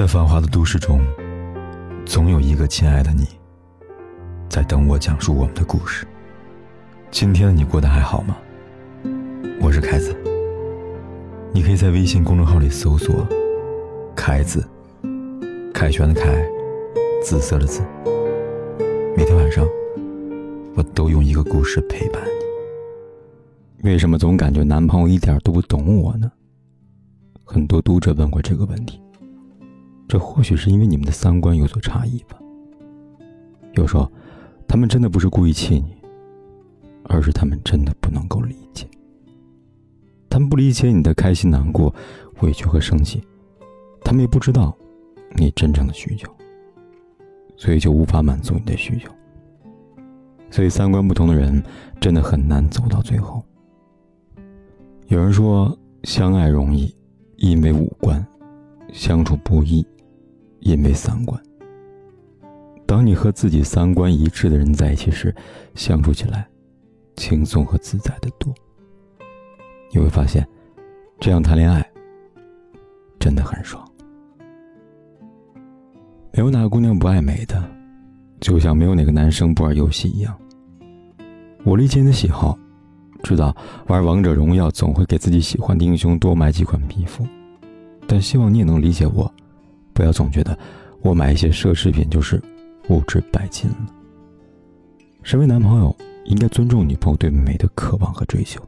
在繁华的都市中，总有一个亲爱的你，在等我讲述我们的故事。今天的你过得还好吗？我是凯子，你可以在微信公众号里搜索“凯子”，凯旋的凯，紫色的紫。每天晚上，我都用一个故事陪伴你。为什么总感觉男朋友一点都不懂我呢？很多读者问过这个问题。这或许是因为你们的三观有所差异吧。有时候，他们真的不是故意气你，而是他们真的不能够理解。他们不理解你的开心、难过、委屈和生气，他们也不知道你真正的需求，所以就无法满足你的需求。所以，三观不同的人真的很难走到最后。有人说，相爱容易，因为五官；相处不易。因为三观，当你和自己三观一致的人在一起时，相处起来轻松和自在的多。你会发现，这样谈恋爱真的很爽。没有哪个姑娘不爱美的，就像没有哪个男生不玩游戏一样。我理解你的喜好，知道玩王者荣耀总会给自己喜欢的英雄多买几款皮肤，但希望你也能理解我。不要总觉得我买一些奢侈品就是物质拜金了。身为男朋友，应该尊重女朋友对美的渴望和追求，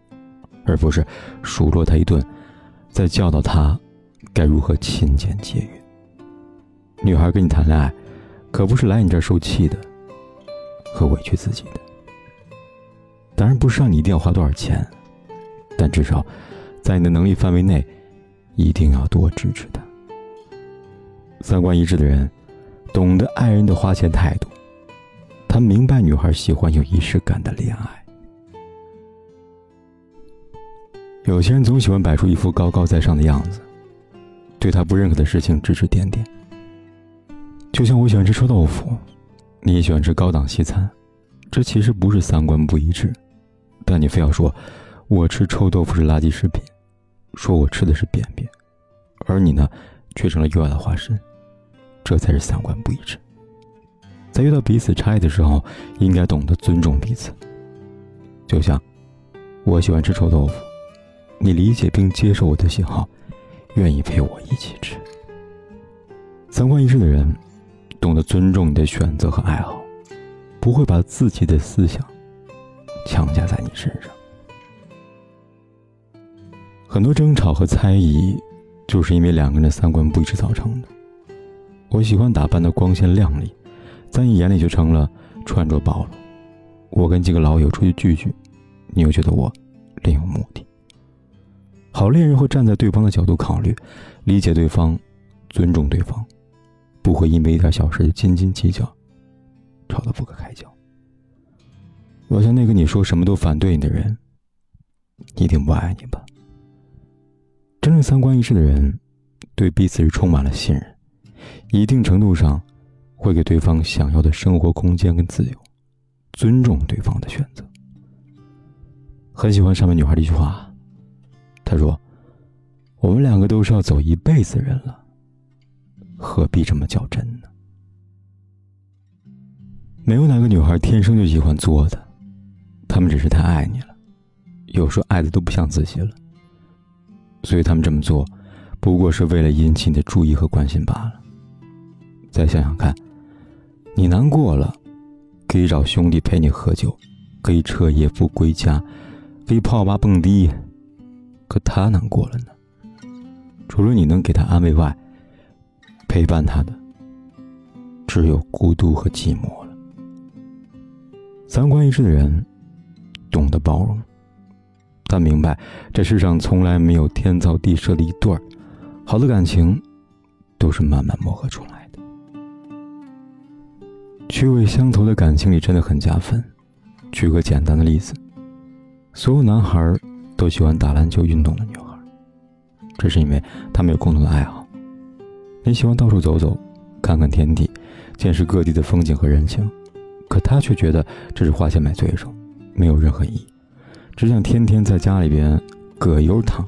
而不是数落她一顿，再教导她该如何勤俭节约。女孩跟你谈恋爱，可不是来你这儿受气的和委屈自己的。当然不是让你一定要花多少钱，但至少在你的能力范围内，一定要多支持她。三观一致的人，懂得爱人的花钱态度，他明白女孩喜欢有仪式感的恋爱。有些人总喜欢摆出一副高高在上的样子，对他不认可的事情指指点点。就像我喜欢吃臭豆腐，你也喜欢吃高档西餐，这其实不是三观不一致，但你非要说我吃臭豆腐是垃圾食品，说我吃的是便便，而你呢，却成了优雅的化身。这才是三观不一致。在遇到彼此差异的时候，应该懂得尊重彼此。就像我喜欢吃臭豆腐，你理解并接受我的喜好，愿意陪我一起吃。三观一致的人，懂得尊重你的选择和爱好，不会把自己的思想强加在你身上。很多争吵和猜疑，就是因为两个人三观不一致造成的。我喜欢打扮的光鲜亮丽，在你眼里就成了穿着暴露。我跟几个老友出去聚聚，你又觉得我另有目的。好恋人会站在对方的角度考虑，理解对方，尊重对方，不会因为一点小事就斤斤计较，吵得不可开交。我想那个你说什么都反对你的人，一定不爱你吧？真正三观一致的人，对彼此是充满了信任。一定程度上，会给对方想要的生活空间跟自由，尊重对方的选择。很喜欢上面女孩的一句话，她说：“我们两个都是要走一辈子人了，何必这么较真呢？”没有哪个女孩天生就喜欢作的，她们只是太爱你了，有时候爱的都不像自己了，所以她们这么做，不过是为了引起你的注意和关心罢了。再想想看，你难过了，可以找兄弟陪你喝酒，可以彻夜不归家，可以泡吧蹦迪。可他难过了呢？除了你能给他安慰外，陪伴他的只有孤独和寂寞了。三观一致的人懂得包容，他明白这世上从来没有天造地设的一对儿，好的感情都是慢慢磨合出来。趣味相投的感情里真的很加分。举个简单的例子，所有男孩都喜欢打篮球运动的女孩，这是因为他们有共同的爱好。你喜欢到处走走，看看天地，见识各地的风景和人情，可他却觉得这是花钱买罪受，没有任何意义，只想天天在家里边葛优躺。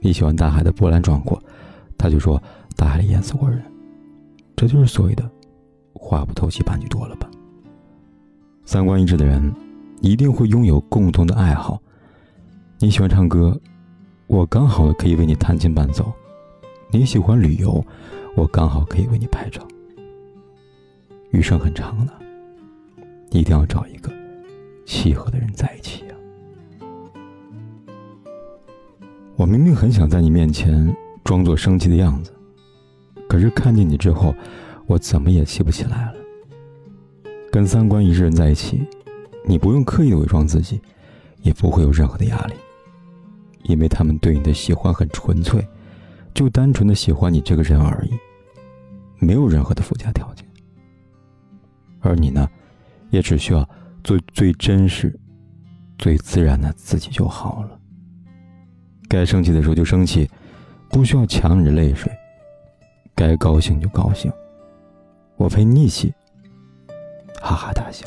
你喜欢大海的波澜壮阔，他就说大海里淹死过人。这就是所谓的话不投机半句多了吧？三观一致的人一定会拥有共同的爱好。你喜欢唱歌，我刚好可以为你弹琴伴奏；你喜欢旅游，我刚好可以为你拍照。余生很长的，一定要找一个契合的人在一起呀！我明明很想在你面前装作生气的样子。可是看见你之后，我怎么也气不起来了。跟三观一致人在一起，你不用刻意的伪装自己，也不会有任何的压力，因为他们对你的喜欢很纯粹，就单纯的喜欢你这个人而已，没有任何的附加条件。而你呢，也只需要做最真实、最自然的自己就好了。该生气的时候就生气，不需要强忍着泪水。该高兴就高兴，我陪你一起哈哈大笑。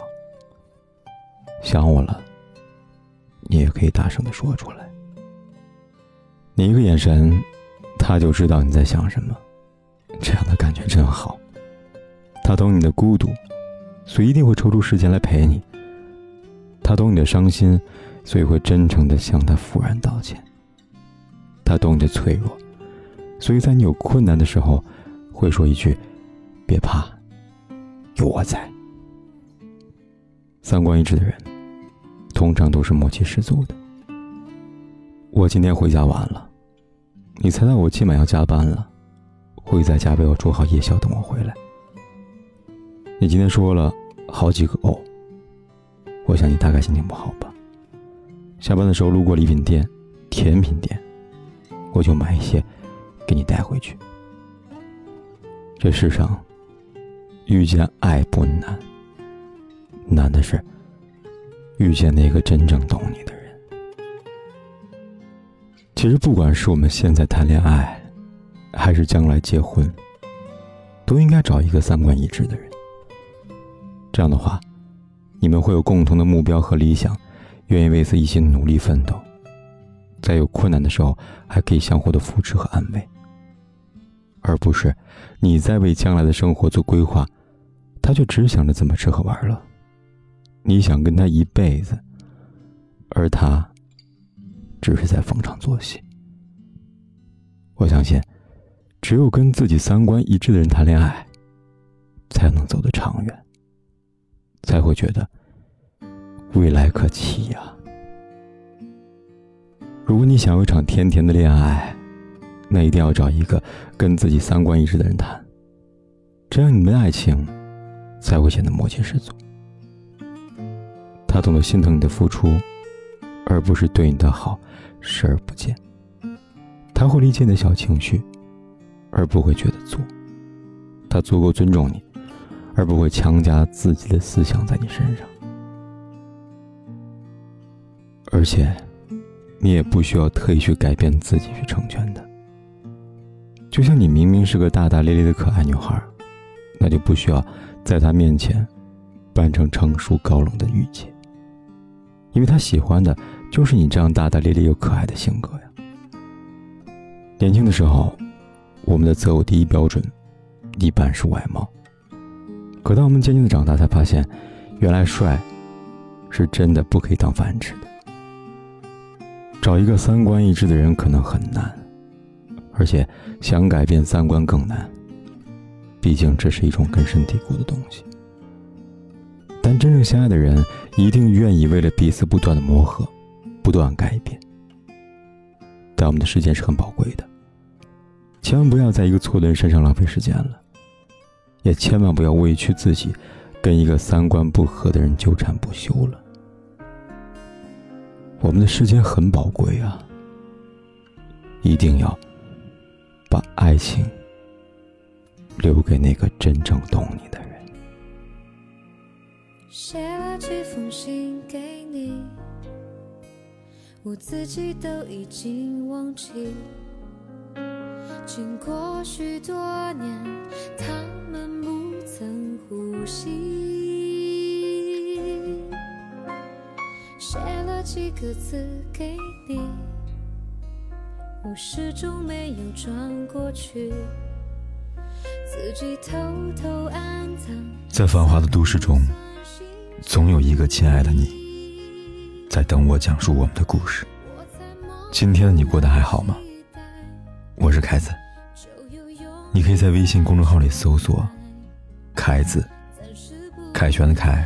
想我了，你也可以大声的说出来。你一个眼神，他就知道你在想什么，这样的感觉真好。他懂你的孤独，所以一定会抽出时间来陪你。他懂你的伤心，所以会真诚的向他复然道歉。他懂你的脆弱。所以在你有困难的时候，会说一句：“别怕，有我在。”三观一致的人，通常都是默契十足的。我今天回家晚了，你猜到我今晚要加班了，会在家为我煮好夜宵等我回来。你今天说了好几个哦，我想你大概心情不好吧。下班的时候路过礼品店、甜品店，我就买一些。给你带回去。这世上，遇见爱不难，难的是遇见那个真正懂你的人。其实，不管是我们现在谈恋爱，还是将来结婚，都应该找一个三观一致的人。这样的话，你们会有共同的目标和理想，愿意为此一起努力奋斗，在有困难的时候，还可以相互的扶持和安慰。而不是你在为将来的生活做规划，他却只想着怎么吃喝玩乐。你想跟他一辈子，而他只是在逢场作戏。我相信，只有跟自己三观一致的人谈恋爱，才能走得长远，才会觉得未来可期呀。如果你想要一场甜甜的恋爱，那一定要找一个跟自己三观一致的人谈，这样你们的爱情才会显得默契十足。他懂得心疼你的付出，而不是对你的好视而不见。他会理解你的小情绪，而不会觉得作。他足够尊重你，而不会强加自己的思想在你身上。而且，你也不需要特意去改变自己去成全他。就像你明明是个大大咧咧的可爱女孩，那就不需要在她面前扮成成熟高冷的御姐，因为她喜欢的就是你这样大大咧咧又可爱的性格呀。年轻的时候，我们的择偶第一标准一般是外貌，可当我们渐渐的长大，才发现，原来帅是真的不可以当饭吃的。找一个三观一致的人可能很难。而且想改变三观更难，毕竟这是一种根深蒂固的东西。但真正相爱的人一定愿意为了彼此不断的磨合，不断改变。但我们的时间是很宝贵的，千万不要在一个错的人身上浪费时间了，也千万不要委屈自己，跟一个三观不合的人纠缠不休了。我们的时间很宝贵啊，一定要。爱情留给那个真正懂你的人。写了几封信给你，我自己都已经忘记。经过许多年，他们不曾呼吸。写了几个字给你。我始终没有转过去，自己偷偷暗藏。在繁华的都市中，总有一个亲爱的你，在等我讲述我们的故事。今天的你过得还好吗？我是凯子，你可以在微信公众号里搜索“凯子”，凯旋的凯，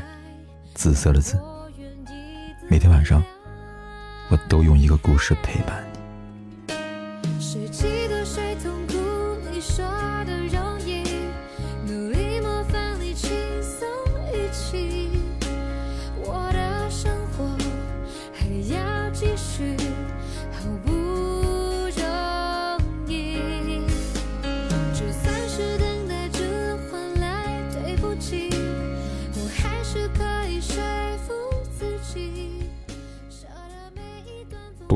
紫色的紫。每天晚上，我都用一个故事陪伴